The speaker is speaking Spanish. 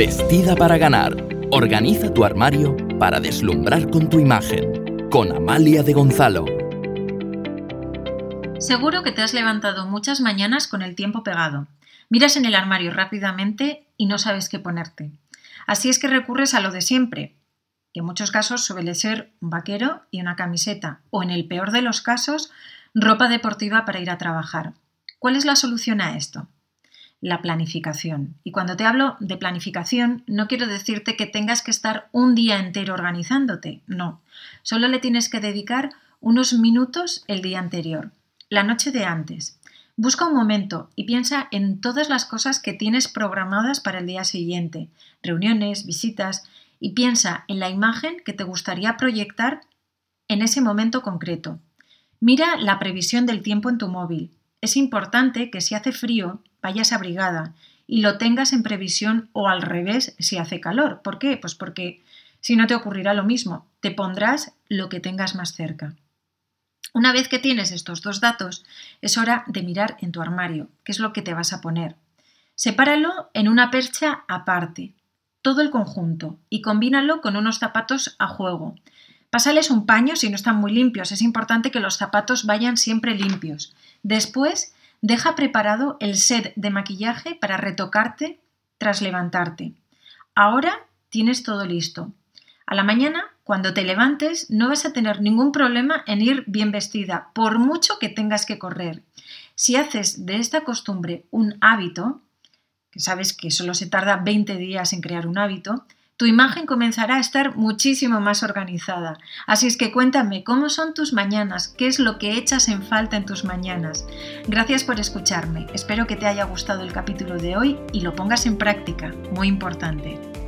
Vestida para ganar. Organiza tu armario para deslumbrar con tu imagen. Con Amalia de Gonzalo. Seguro que te has levantado muchas mañanas con el tiempo pegado. Miras en el armario rápidamente y no sabes qué ponerte. Así es que recurres a lo de siempre, que en muchos casos suele ser un vaquero y una camiseta, o en el peor de los casos, ropa deportiva para ir a trabajar. ¿Cuál es la solución a esto? La planificación. Y cuando te hablo de planificación, no quiero decirte que tengas que estar un día entero organizándote, no. Solo le tienes que dedicar unos minutos el día anterior, la noche de antes. Busca un momento y piensa en todas las cosas que tienes programadas para el día siguiente, reuniones, visitas, y piensa en la imagen que te gustaría proyectar en ese momento concreto. Mira la previsión del tiempo en tu móvil. Es importante que si hace frío vayas abrigada y lo tengas en previsión o al revés si hace calor. ¿Por qué? Pues porque si no te ocurrirá lo mismo, te pondrás lo que tengas más cerca. Una vez que tienes estos dos datos, es hora de mirar en tu armario, qué es lo que te vas a poner. Sepáralo en una percha aparte, todo el conjunto, y combínalo con unos zapatos a juego. Pásales un paño si no están muy limpios, es importante que los zapatos vayan siempre limpios. Después, deja preparado el set de maquillaje para retocarte tras levantarte. Ahora tienes todo listo. A la mañana, cuando te levantes, no vas a tener ningún problema en ir bien vestida, por mucho que tengas que correr. Si haces de esta costumbre un hábito, que sabes que solo se tarda 20 días en crear un hábito, tu imagen comenzará a estar muchísimo más organizada. Así es que cuéntame cómo son tus mañanas, qué es lo que echas en falta en tus mañanas. Gracias por escucharme. Espero que te haya gustado el capítulo de hoy y lo pongas en práctica. Muy importante.